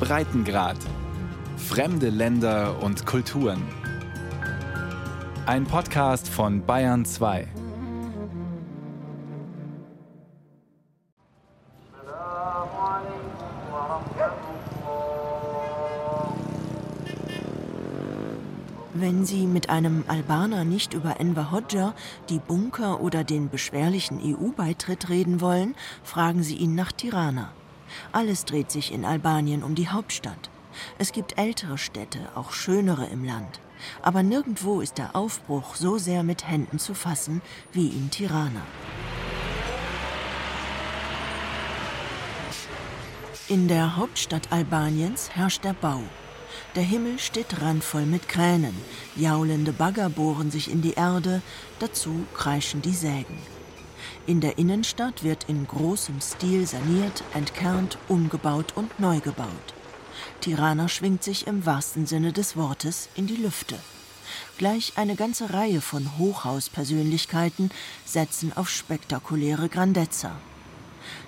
Breitengrad. Fremde Länder und Kulturen. Ein Podcast von Bayern 2. Wenn Sie mit einem Albaner nicht über Enver Hoxha, die Bunker oder den beschwerlichen EU-Beitritt reden wollen, fragen Sie ihn nach Tirana. Alles dreht sich in Albanien um die Hauptstadt. Es gibt ältere Städte, auch schönere im Land. Aber nirgendwo ist der Aufbruch so sehr mit Händen zu fassen wie in Tirana. In der Hauptstadt Albaniens herrscht der Bau. Der Himmel steht randvoll mit Kränen, jaulende Bagger bohren sich in die Erde, dazu kreischen die Sägen. In der Innenstadt wird in großem Stil saniert, entkernt, umgebaut und neu gebaut. Tirana schwingt sich im wahrsten Sinne des Wortes in die Lüfte. Gleich eine ganze Reihe von Hochhauspersönlichkeiten setzen auf spektakuläre Grandezza.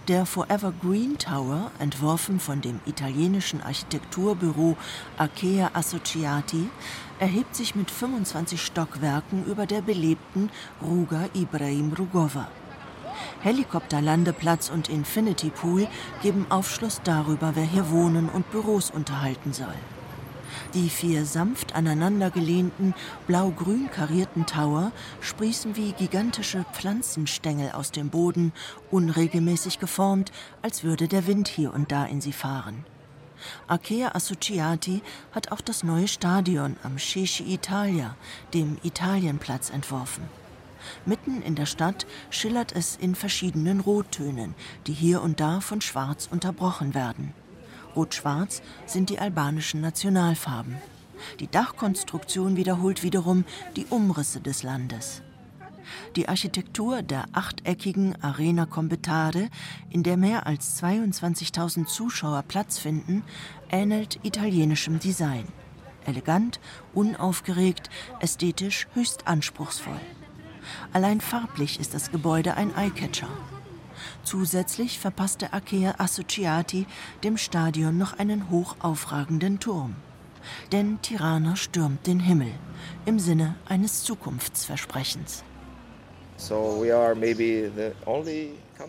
Der Forever Green Tower, entworfen von dem italienischen Architekturbüro Archea Associati, erhebt sich mit 25 Stockwerken über der belebten Ruga Ibrahim Rugova. Helikopterlandeplatz und Infinity Pool geben Aufschluss darüber, wer hier wohnen und Büros unterhalten soll. Die vier sanft aneinandergelehnten, blau-grün karierten Tower sprießen wie gigantische Pflanzenstängel aus dem Boden, unregelmäßig geformt, als würde der Wind hier und da in sie fahren. Archea Associati hat auch das neue Stadion am Ceci Italia, dem Italienplatz, entworfen. Mitten in der Stadt schillert es in verschiedenen Rottönen, die hier und da von Schwarz unterbrochen werden. Rot-Schwarz sind die albanischen Nationalfarben. Die Dachkonstruktion wiederholt wiederum die Umrisse des Landes. Die Architektur der achteckigen Arena Competare, in der mehr als 22.000 Zuschauer Platz finden, ähnelt italienischem Design. Elegant, unaufgeregt, ästhetisch höchst anspruchsvoll. Allein farblich ist das Gebäude ein Eyecatcher. Zusätzlich verpasste Akea Associati dem Stadion noch einen hoch aufragenden Turm. Denn Tirana stürmt den Himmel im Sinne eines Zukunftsversprechens.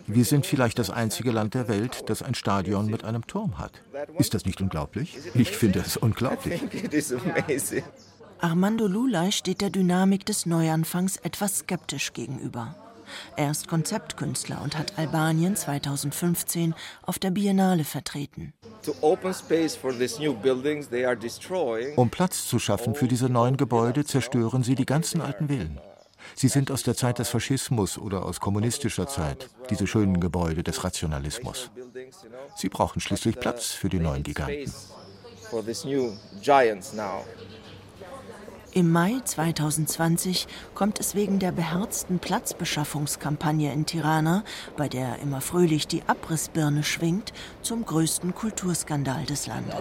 Wir sind vielleicht das einzige Land der Welt, das ein Stadion mit einem Turm hat. Ist das nicht unglaublich? Ich finde es unglaublich. Armando Lulay steht der Dynamik des Neuanfangs etwas skeptisch gegenüber. Er ist Konzeptkünstler und hat Albanien 2015 auf der Biennale vertreten. Um Platz zu schaffen für diese neuen Gebäude, zerstören sie die ganzen alten Villen. Sie sind aus der Zeit des Faschismus oder aus kommunistischer Zeit, diese schönen Gebäude des Rationalismus. Sie brauchen schließlich Platz für die neuen Giganten. Im Mai 2020 kommt es wegen der beherzten Platzbeschaffungskampagne in Tirana, bei der immer fröhlich die Abrissbirne schwingt, zum größten Kulturskandal des Landes.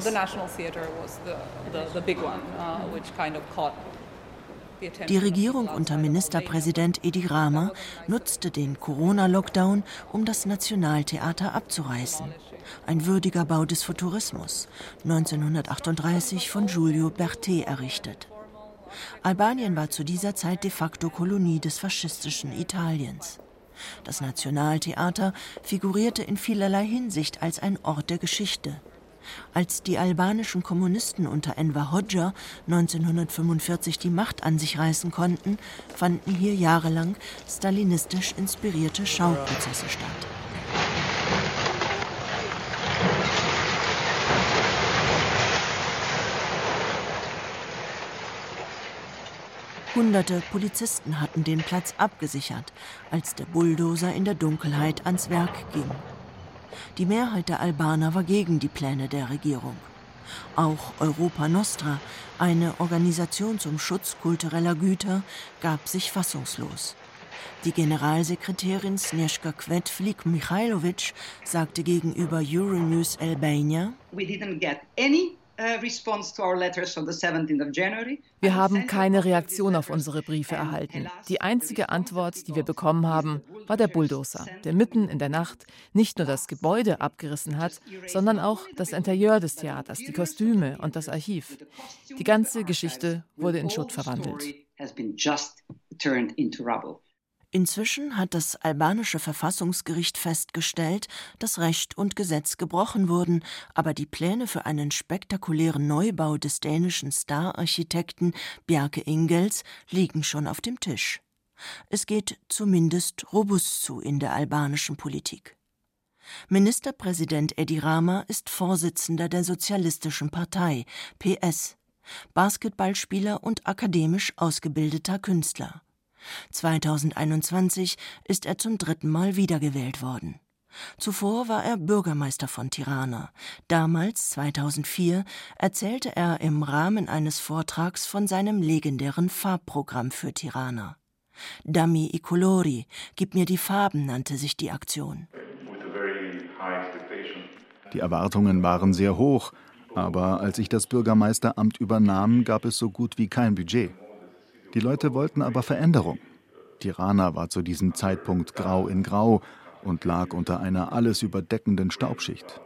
Die Regierung unter Ministerpräsident Edi Rama nutzte den Corona-Lockdown, um das Nationaltheater abzureißen. Ein würdiger Bau des Futurismus, 1938 von Giulio Berté errichtet. Albanien war zu dieser Zeit de facto Kolonie des faschistischen Italiens. Das Nationaltheater figurierte in vielerlei Hinsicht als ein Ort der Geschichte. Als die albanischen Kommunisten unter Enver Hoxha 1945 die Macht an sich reißen konnten, fanden hier jahrelang stalinistisch inspirierte Schauprozesse statt. Hunderte Polizisten hatten den Platz abgesichert, als der Bulldozer in der Dunkelheit ans Werk ging. Die Mehrheit der Albaner war gegen die Pläne der Regierung. Auch Europa Nostra, eine Organisation zum Schutz kultureller Güter, gab sich fassungslos. Die Generalsekretärin Snezhka Kvetflik Mikhailovic sagte gegenüber Euronews Albania: We didn't get any Wir haben keine Reaktion auf unsere Briefe erhalten. Die einzige Antwort, die wir bekommen haben, war der Bulldozer, der mitten in der Nacht nicht nur das Gebäude abgerissen hat, sondern auch das Interieur des Theaters, die Kostüme und das Archiv. Die ganze Geschichte wurde in Schutt verwandelt. Inzwischen hat das albanische Verfassungsgericht festgestellt, dass Recht und Gesetz gebrochen wurden, aber die Pläne für einen spektakulären Neubau des dänischen Star-Architekten Bjarke Ingels liegen schon auf dem Tisch. Es geht zumindest robust zu in der albanischen Politik. Ministerpräsident Edi Rama ist Vorsitzender der Sozialistischen Partei PS, Basketballspieler und akademisch ausgebildeter Künstler. 2021 ist er zum dritten Mal wiedergewählt worden. Zuvor war er Bürgermeister von Tirana. Damals, 2004, erzählte er im Rahmen eines Vortrags von seinem legendären Farbprogramm für Tirana. Dammi i colori, gib mir die Farben, nannte sich die Aktion. Die Erwartungen waren sehr hoch, aber als ich das Bürgermeisteramt übernahm, gab es so gut wie kein Budget. Die Leute wollten aber Veränderung. Tirana war zu diesem Zeitpunkt grau in grau und lag unter einer alles überdeckenden Staubschicht.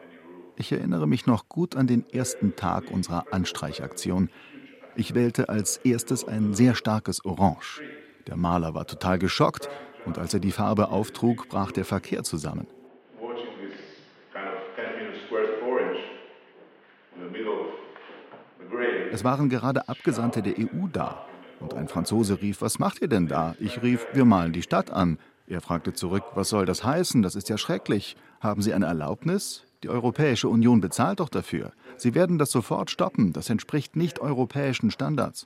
Ich erinnere mich noch gut an den ersten Tag unserer Anstreichaktion. Ich wählte als erstes ein sehr starkes Orange. Der Maler war total geschockt und als er die Farbe auftrug, brach der Verkehr zusammen. Es waren gerade Abgesandte der EU da. Und ein Franzose rief, was macht ihr denn da? Ich rief, wir malen die Stadt an. Er fragte zurück, was soll das heißen? Das ist ja schrecklich. Haben Sie eine Erlaubnis? Die Europäische Union bezahlt doch dafür. Sie werden das sofort stoppen. Das entspricht nicht europäischen Standards.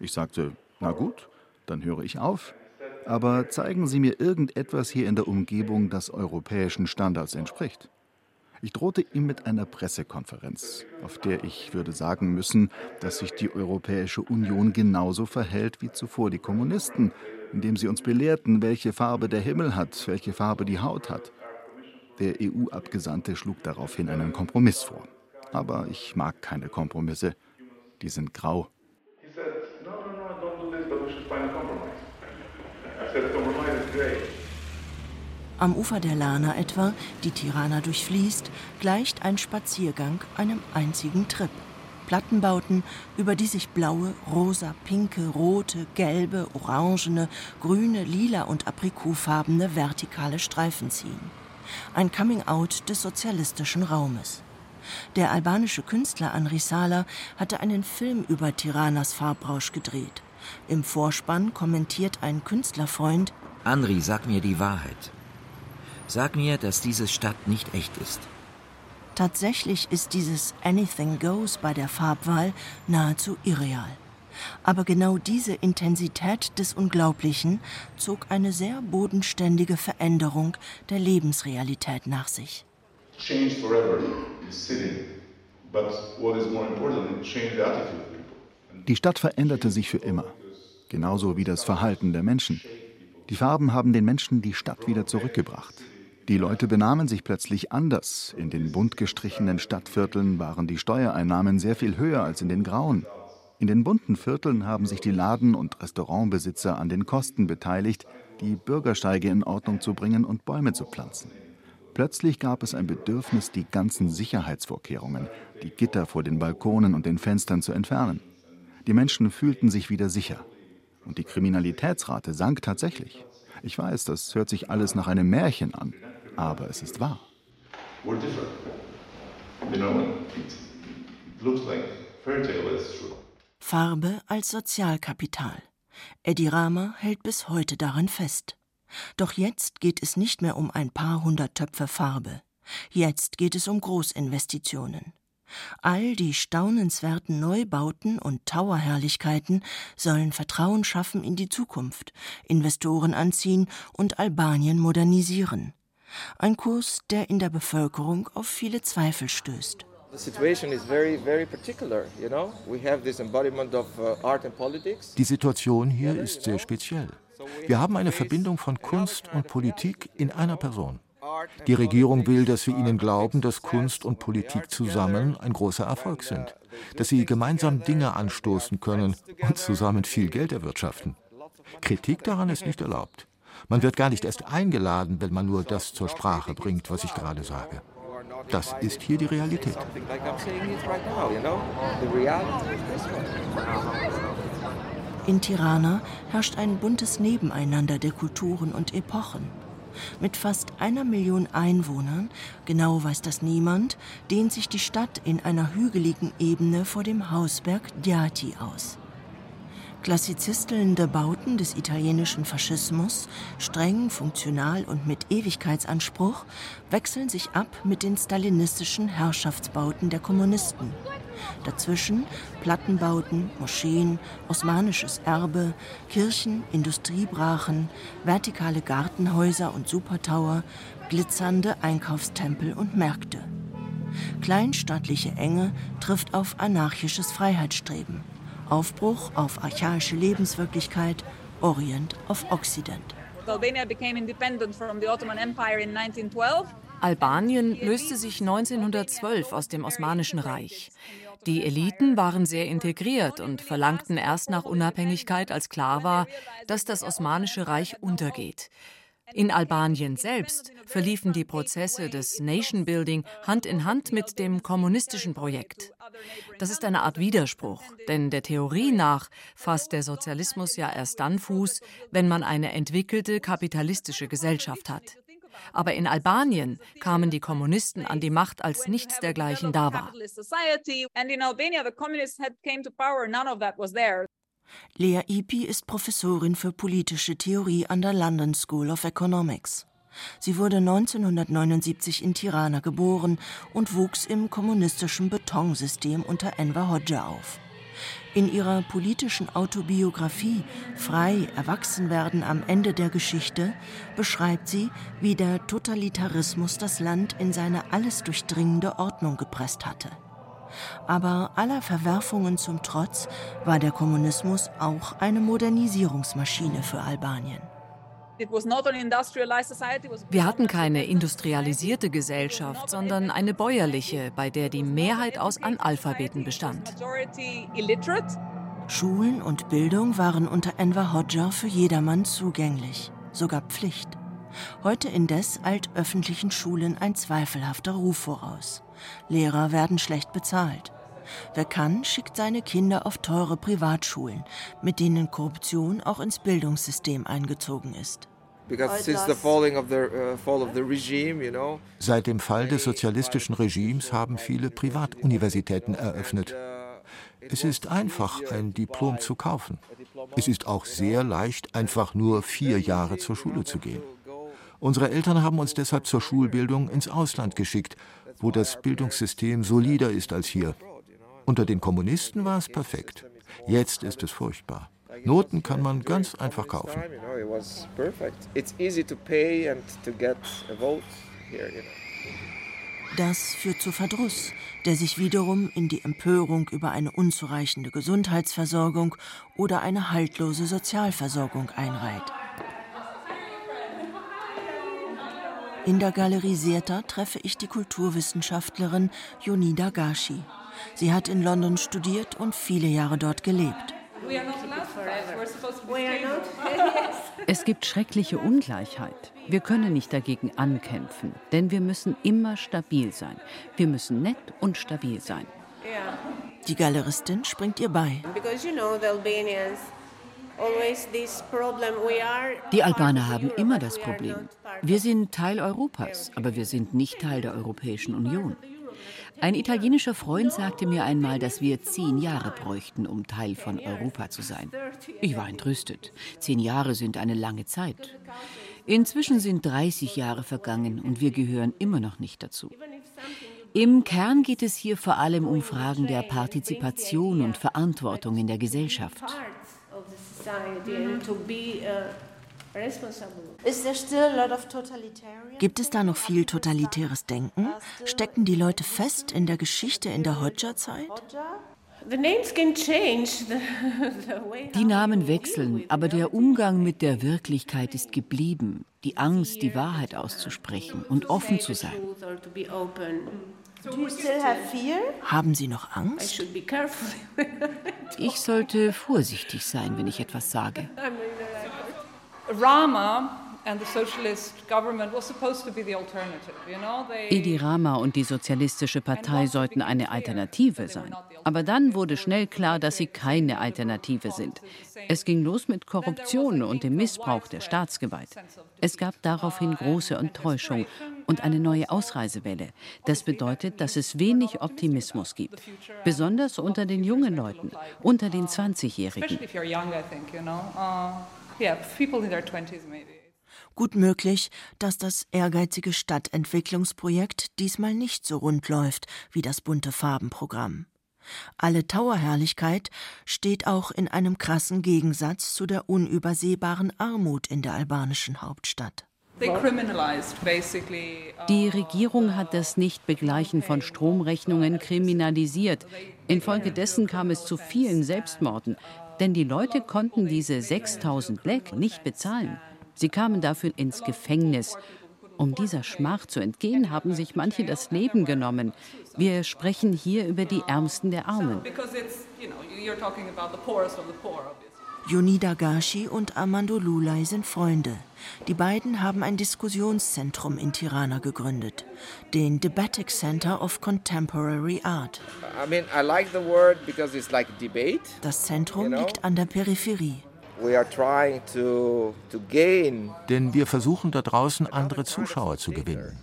Ich sagte, na gut, dann höre ich auf. Aber zeigen Sie mir irgendetwas hier in der Umgebung, das europäischen Standards entspricht. Ich drohte ihm mit einer Pressekonferenz, auf der ich würde sagen müssen, dass sich die Europäische Union genauso verhält wie zuvor die Kommunisten, indem sie uns belehrten, welche Farbe der Himmel hat, welche Farbe die Haut hat. Der EU-Abgesandte schlug daraufhin einen Kompromiss vor. Aber ich mag keine Kompromisse. Die sind grau. He said, no, no, no, don't do this, but we should find a compromise. I said. Am Ufer der Lana etwa, die Tirana durchfließt, gleicht ein Spaziergang einem einzigen Trip. Plattenbauten, über die sich blaue, rosa, pinke, rote, gelbe, orangene, grüne, lila und aprikotfarbene vertikale Streifen ziehen. Ein Coming-out des sozialistischen Raumes. Der albanische Künstler Anri Sala hatte einen Film über Tiranas Farbrausch gedreht. Im Vorspann kommentiert ein Künstlerfreund: Anri, sag mir die Wahrheit. Sag mir, dass diese Stadt nicht echt ist. Tatsächlich ist dieses Anything Goes bei der Farbwahl nahezu irreal. Aber genau diese Intensität des Unglaublichen zog eine sehr bodenständige Veränderung der Lebensrealität nach sich. Die Stadt veränderte sich für immer, genauso wie das Verhalten der Menschen. Die Farben haben den Menschen die Stadt wieder zurückgebracht. Die Leute benahmen sich plötzlich anders. In den bunt gestrichenen Stadtvierteln waren die Steuereinnahmen sehr viel höher als in den grauen. In den bunten Vierteln haben sich die Laden- und Restaurantbesitzer an den Kosten beteiligt, die Bürgersteige in Ordnung zu bringen und Bäume zu pflanzen. Plötzlich gab es ein Bedürfnis, die ganzen Sicherheitsvorkehrungen, die Gitter vor den Balkonen und den Fenstern zu entfernen. Die Menschen fühlten sich wieder sicher. Und die Kriminalitätsrate sank tatsächlich. Ich weiß, das hört sich alles nach einem Märchen an, aber es ist wahr. Farbe als Sozialkapital. Eddie Rama hält bis heute daran fest. Doch jetzt geht es nicht mehr um ein paar hundert Töpfe Farbe. Jetzt geht es um Großinvestitionen. All die staunenswerten Neubauten und Towerherrlichkeiten sollen Vertrauen schaffen in die Zukunft, Investoren anziehen und Albanien modernisieren. Ein Kurs, der in der Bevölkerung auf viele Zweifel stößt. Uh, die Situation hier ist sehr speziell. Wir haben eine Verbindung von Kunst und Politik in einer Person. Die Regierung will, dass wir ihnen glauben, dass Kunst und Politik zusammen ein großer Erfolg sind, dass sie gemeinsam Dinge anstoßen können und zusammen viel Geld erwirtschaften. Kritik daran ist nicht erlaubt. Man wird gar nicht erst eingeladen, wenn man nur das zur Sprache bringt, was ich gerade sage. Das ist hier die Realität. In Tirana herrscht ein buntes Nebeneinander der Kulturen und Epochen. Mit fast einer Million Einwohnern, genau weiß das niemand, dehnt sich die Stadt in einer hügeligen Ebene vor dem Hausberg Diati aus. Klassizistelnde Bauten des italienischen Faschismus, streng, funktional und mit Ewigkeitsanspruch, wechseln sich ab mit den stalinistischen Herrschaftsbauten der Kommunisten. Dazwischen Plattenbauten, Moscheen, osmanisches Erbe, Kirchen, Industriebrachen, vertikale Gartenhäuser und Supertower, glitzernde Einkaufstempel und Märkte. Kleinstaatliche Enge trifft auf anarchisches Freiheitsstreben. Aufbruch auf archaische Lebenswirklichkeit, Orient auf Occident. Albanien löste sich 1912 aus dem Osmanischen Reich. Die Eliten waren sehr integriert und verlangten erst nach Unabhängigkeit, als klar war, dass das Osmanische Reich untergeht. In Albanien selbst verliefen die Prozesse des Nation Building Hand in Hand mit dem kommunistischen Projekt. Das ist eine Art Widerspruch, denn der Theorie nach fasst der Sozialismus ja erst dann Fuß, wenn man eine entwickelte kapitalistische Gesellschaft hat. Aber in Albanien kamen die Kommunisten an die Macht, als nichts dergleichen da war. Lea Ipi ist Professorin für politische Theorie an der London School of Economics. Sie wurde 1979 in Tirana geboren und wuchs im kommunistischen Betonsystem unter Enver Hoxha auf. In ihrer politischen Autobiografie Frei Erwachsenwerden am Ende der Geschichte beschreibt sie, wie der Totalitarismus das Land in seine alles durchdringende Ordnung gepresst hatte. Aber aller Verwerfungen zum Trotz war der Kommunismus auch eine Modernisierungsmaschine für Albanien. Wir hatten keine industrialisierte Gesellschaft, sondern eine bäuerliche, bei der die Mehrheit aus Analphabeten bestand. Schulen und Bildung waren unter Enver Hoxha für jedermann zugänglich, sogar Pflicht. Heute indes eilt öffentlichen Schulen ein zweifelhafter Ruf voraus. Lehrer werden schlecht bezahlt. Wer kann, schickt seine Kinder auf teure Privatschulen, mit denen Korruption auch ins Bildungssystem eingezogen ist. Uh, Seit dem Fall des sozialistischen Regimes haben viele Privatuniversitäten eröffnet. Es ist einfach, ein Diplom zu kaufen. Es ist auch sehr leicht, einfach nur vier Jahre zur Schule zu gehen. Unsere Eltern haben uns deshalb zur Schulbildung ins Ausland geschickt, wo das Bildungssystem solider ist als hier. Unter den Kommunisten war es perfekt. Jetzt ist es furchtbar. Noten kann man ganz einfach kaufen. Das führt zu Verdruss, der sich wiederum in die Empörung über eine unzureichende Gesundheitsversorgung oder eine haltlose Sozialversorgung einreiht. In der Galerie Seerta treffe ich die Kulturwissenschaftlerin Yonida Gashi. Sie hat in London studiert und viele Jahre dort gelebt. Es gibt schreckliche Ungleichheit. Wir können nicht dagegen ankämpfen, denn wir müssen immer stabil sein. Wir müssen nett und stabil sein. Die Galeristin springt ihr bei. Die Albaner haben immer das Problem. Wir sind Teil Europas, aber wir sind nicht Teil der Europäischen Union. Ein italienischer Freund sagte mir einmal, dass wir zehn Jahre bräuchten, um Teil von Europa zu sein. Ich war entrüstet. Zehn Jahre sind eine lange Zeit. Inzwischen sind 30 Jahre vergangen und wir gehören immer noch nicht dazu. Im Kern geht es hier vor allem um Fragen der Partizipation und Verantwortung in der Gesellschaft. Gibt es da noch viel totalitäres Denken? Stecken die Leute fest in der Geschichte in der Hoxha-Zeit? Die Namen wechseln, aber der Umgang mit der Wirklichkeit ist geblieben. Die Angst, die Wahrheit auszusprechen und offen zu sein. Haben Sie noch Angst? Ich sollte vorsichtig sein, wenn ich etwas sage. Rama Edi Rama und die Sozialistische Partei sollten eine Alternative sein. Aber dann wurde schnell klar, dass sie keine Alternative sind. Es ging los mit Korruption und dem Missbrauch der Staatsgewalt. Es gab daraufhin große Enttäuschung und eine neue Ausreisewelle. Das bedeutet, dass es wenig Optimismus gibt, besonders unter den jungen Leuten, unter den 20-Jährigen. Gut möglich, dass das ehrgeizige Stadtentwicklungsprojekt diesmal nicht so rund läuft wie das bunte Farbenprogramm. Alle Towerherrlichkeit steht auch in einem krassen Gegensatz zu der unübersehbaren Armut in der albanischen Hauptstadt. Die Regierung hat das Nichtbegleichen von Stromrechnungen kriminalisiert. Infolgedessen kam es zu vielen Selbstmorden, denn die Leute konnten diese 6000 Lek nicht bezahlen. Sie kamen dafür ins Gefängnis. Um dieser Schmach zu entgehen, haben sich manche das Leben genommen. Wir sprechen hier über die Ärmsten der Armen. Yonida Gashi und Armando Lulay sind Freunde. Die beiden haben ein Diskussionszentrum in Tirana gegründet, den Debatic Center of Contemporary Art. Das Zentrum liegt an der Peripherie. Denn wir versuchen da draußen andere Zuschauer zu gewinnen.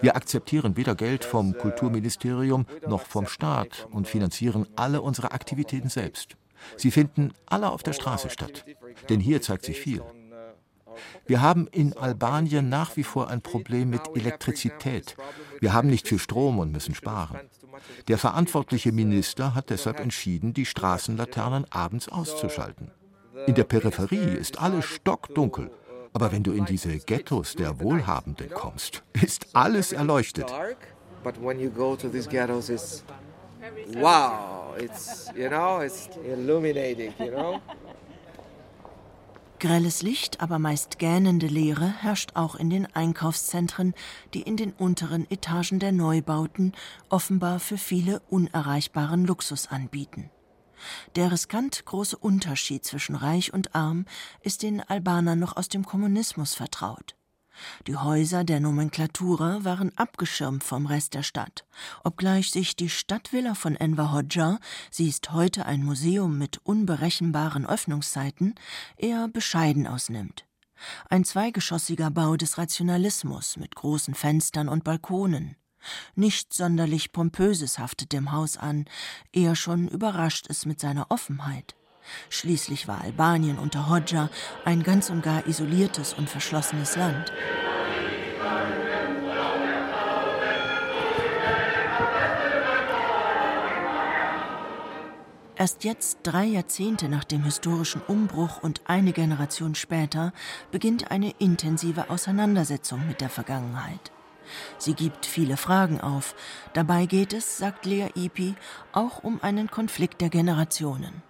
Wir akzeptieren weder Geld vom Kulturministerium noch vom Staat und finanzieren alle unsere Aktivitäten selbst. Sie finden alle auf der Straße statt. Denn hier zeigt sich viel. Wir haben in Albanien nach wie vor ein Problem mit Elektrizität. Wir haben nicht viel Strom und müssen sparen. Der verantwortliche Minister hat deshalb entschieden, die Straßenlaternen abends auszuschalten. In der Peripherie ist alles stockdunkel. Aber wenn du in diese Ghettos der Wohlhabenden kommst, ist alles erleuchtet. Wow, it's, you know, it's illuminating, you know. Grelles Licht, aber meist gähnende Leere herrscht auch in den Einkaufszentren, die in den unteren Etagen der Neubauten offenbar für viele unerreichbaren Luxus anbieten. Der riskant große Unterschied zwischen Reich und Arm ist den Albanern noch aus dem Kommunismus vertraut. Die Häuser der Nomenklatura waren abgeschirmt vom Rest der Stadt, obgleich sich die Stadtvilla von Enver Hoxha, sie ist heute ein Museum mit unberechenbaren Öffnungszeiten, eher bescheiden ausnimmt. Ein zweigeschossiger Bau des Rationalismus mit großen Fenstern und Balkonen. Nichts sonderlich Pompöses haftet dem Haus an, eher schon überrascht es mit seiner Offenheit. Schließlich war Albanien unter Hodja ein ganz und gar isoliertes und verschlossenes Land. Erst jetzt, drei Jahrzehnte nach dem historischen Umbruch und eine Generation später, beginnt eine intensive Auseinandersetzung mit der Vergangenheit. Sie gibt viele Fragen auf. Dabei geht es, sagt Lea Ipi, auch um einen Konflikt der Generationen.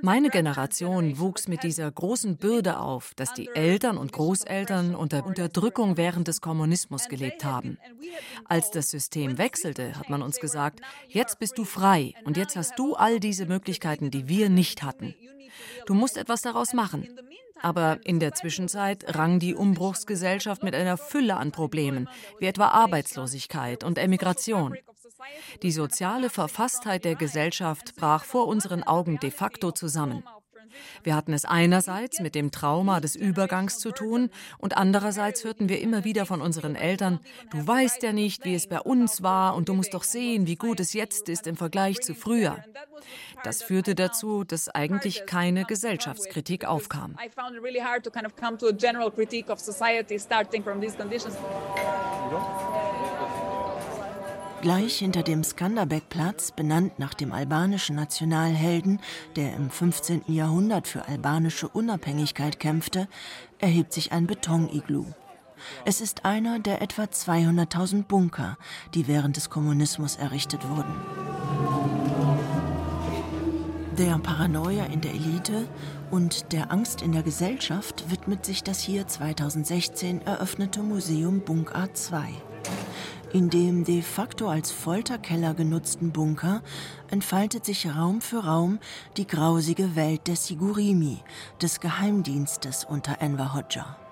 Meine Generation wuchs mit dieser großen Bürde auf, dass die Eltern und Großeltern unter Unterdrückung während des Kommunismus gelebt haben. Als das System wechselte, hat man uns gesagt, jetzt bist du frei und jetzt hast du all diese Möglichkeiten, die wir nicht hatten. Du musst etwas daraus machen. Aber in der Zwischenzeit rang die Umbruchsgesellschaft mit einer Fülle an Problemen, wie etwa Arbeitslosigkeit und Emigration. Die soziale Verfasstheit der Gesellschaft brach vor unseren Augen de facto zusammen. Wir hatten es einerseits mit dem Trauma des Übergangs zu tun und andererseits hörten wir immer wieder von unseren Eltern, du weißt ja nicht, wie es bei uns war und du musst doch sehen, wie gut es jetzt ist im Vergleich zu früher. Das führte dazu, dass eigentlich keine Gesellschaftskritik aufkam. Gleich hinter dem Skanderbeg-Platz, benannt nach dem albanischen Nationalhelden, der im 15. Jahrhundert für albanische Unabhängigkeit kämpfte, erhebt sich ein Betoniglu. Es ist einer der etwa 200.000 Bunker, die während des Kommunismus errichtet wurden. Der Paranoia in der Elite und der Angst in der Gesellschaft widmet sich das hier 2016 eröffnete Museum Bunk A2. In dem de facto als Folterkeller genutzten Bunker entfaltet sich Raum für Raum die grausige Welt der Sigurimi, des Geheimdienstes unter Enver Hoxha.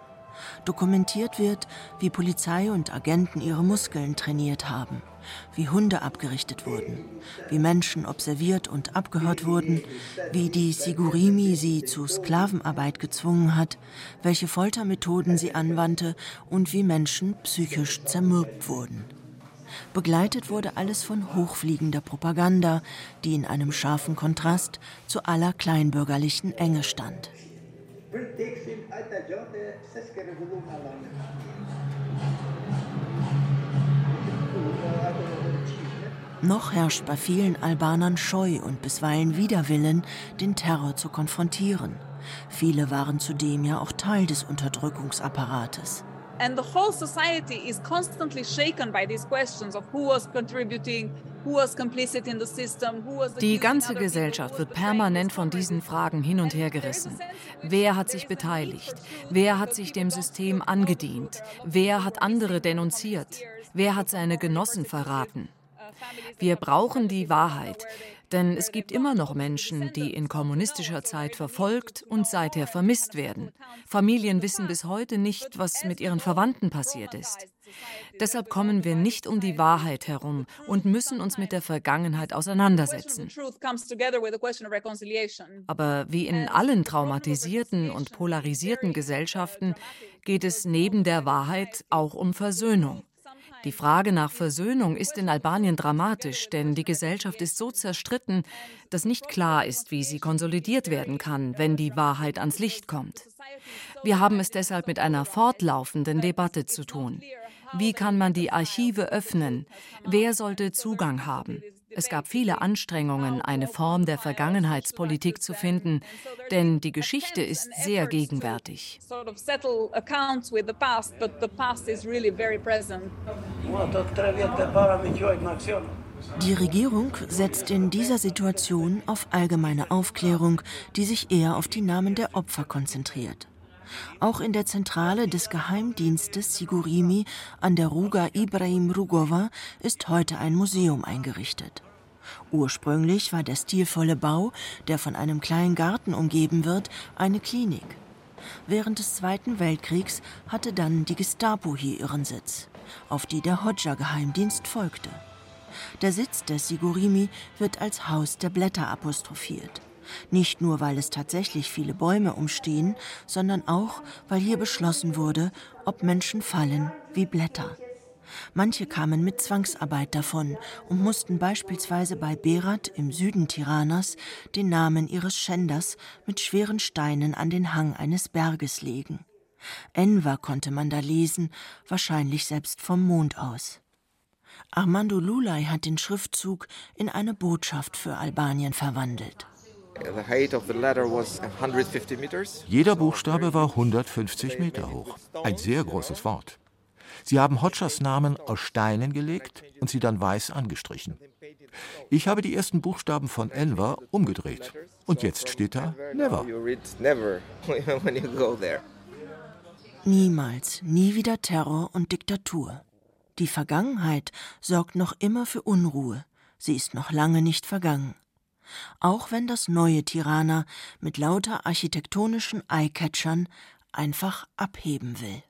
Dokumentiert wird, wie Polizei und Agenten ihre Muskeln trainiert haben, wie Hunde abgerichtet wurden, wie Menschen observiert und abgehört wurden, wie die Sigurimi sie zu Sklavenarbeit gezwungen hat, welche Foltermethoden sie anwandte und wie Menschen psychisch zermürbt wurden. Begleitet wurde alles von hochfliegender Propaganda, die in einem scharfen Kontrast zu aller kleinbürgerlichen Enge stand. Noch herrscht bei vielen Albanern Scheu und bisweilen Widerwillen, den Terror zu konfrontieren. Viele waren zudem ja auch Teil des Unterdrückungsapparates. And the whole society is constantly shaken by these questions of who was contributing, die ganze Gesellschaft wird permanent von diesen Fragen hin und her gerissen. Wer hat sich beteiligt? Wer hat sich dem System angedient? Wer hat andere denunziert? Wer hat seine Genossen verraten? Wir brauchen die Wahrheit. Denn es gibt immer noch Menschen, die in kommunistischer Zeit verfolgt und seither vermisst werden. Familien wissen bis heute nicht, was mit ihren Verwandten passiert ist. Deshalb kommen wir nicht um die Wahrheit herum und müssen uns mit der Vergangenheit auseinandersetzen. Aber wie in allen traumatisierten und polarisierten Gesellschaften geht es neben der Wahrheit auch um Versöhnung. Die Frage nach Versöhnung ist in Albanien dramatisch, denn die Gesellschaft ist so zerstritten, dass nicht klar ist, wie sie konsolidiert werden kann, wenn die Wahrheit ans Licht kommt. Wir haben es deshalb mit einer fortlaufenden Debatte zu tun. Wie kann man die Archive öffnen? Wer sollte Zugang haben? Es gab viele Anstrengungen, eine Form der Vergangenheitspolitik zu finden, denn die Geschichte ist sehr gegenwärtig. Die Regierung setzt in dieser Situation auf allgemeine Aufklärung, die sich eher auf die Namen der Opfer konzentriert. Auch in der Zentrale des Geheimdienstes Sigurimi an der Ruga Ibrahim Rugova ist heute ein Museum eingerichtet. Ursprünglich war der stilvolle Bau, der von einem kleinen Garten umgeben wird, eine Klinik. Während des Zweiten Weltkriegs hatte dann die Gestapo hier ihren Sitz, auf die der Hodja-Geheimdienst folgte. Der Sitz der Sigurimi wird als Haus der Blätter apostrophiert. Nicht nur, weil es tatsächlich viele Bäume umstehen, sondern auch, weil hier beschlossen wurde, ob Menschen fallen wie Blätter. Manche kamen mit Zwangsarbeit davon und mussten beispielsweise bei Berat im Süden Tiranas den Namen ihres Schänders mit schweren Steinen an den Hang eines Berges legen. Enver konnte man da lesen, wahrscheinlich selbst vom Mond aus. Armando Lulay hat den Schriftzug in eine Botschaft für Albanien verwandelt. Jeder Buchstabe war 150 Meter hoch. Ein sehr großes Wort. Sie haben Hodgers Namen aus Steinen gelegt und sie dann weiß angestrichen. Ich habe die ersten Buchstaben von Enver umgedreht. Und jetzt steht da Never. Niemals, nie wieder Terror und Diktatur. Die Vergangenheit sorgt noch immer für Unruhe. Sie ist noch lange nicht vergangen. Auch wenn das neue Tirana mit lauter architektonischen Eyecatchern einfach abheben will.